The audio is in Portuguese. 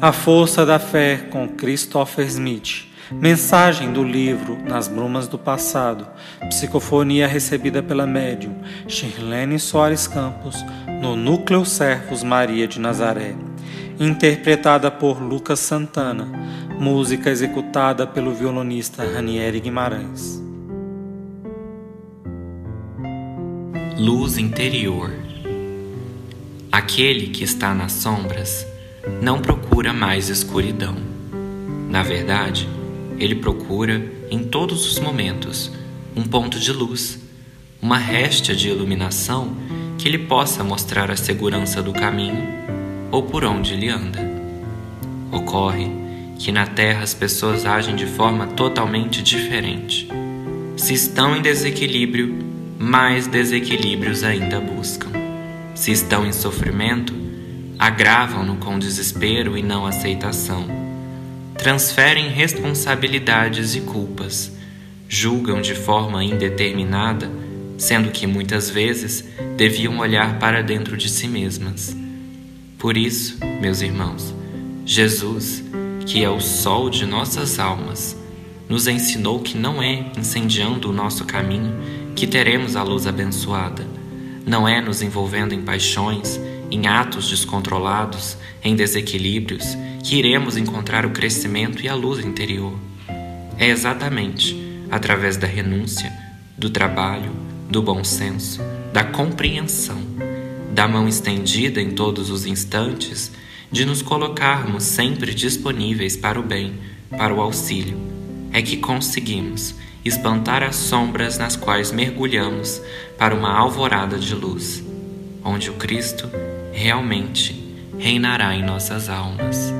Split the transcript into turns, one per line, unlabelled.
A Força da Fé com Christopher Smith. Mensagem do livro Nas Brumas do Passado. Psicofonia recebida pela médium Shirlene Soares Campos no Núcleo Servos Maria de Nazaré. Interpretada por Lucas Santana. Música executada pelo violonista Ranieri Guimarães.
Luz interior. Aquele que está nas sombras não procura mais escuridão. Na verdade, ele procura, em todos os momentos, um ponto de luz, uma réstia de iluminação que lhe possa mostrar a segurança do caminho ou por onde ele anda. Ocorre que na Terra as pessoas agem de forma totalmente diferente. Se estão em desequilíbrio, mais desequilíbrios ainda buscam. Se estão em sofrimento, agravam-no com desespero e não aceitação. Transferem responsabilidades e culpas, julgam de forma indeterminada, sendo que muitas vezes deviam olhar para dentro de si mesmas. Por isso, meus irmãos, Jesus, que é o sol de nossas almas, nos ensinou que não é incendiando o nosso caminho que teremos a luz abençoada, não é nos envolvendo em paixões em atos descontrolados, em desequilíbrios, que iremos encontrar o crescimento e a luz interior. É exatamente através da renúncia, do trabalho, do bom senso, da compreensão, da mão estendida em todos os instantes, de nos colocarmos sempre disponíveis para o bem, para o auxílio, é que conseguimos espantar as sombras nas quais mergulhamos para uma alvorada de luz, onde o Cristo realmente reinará em nossas almas.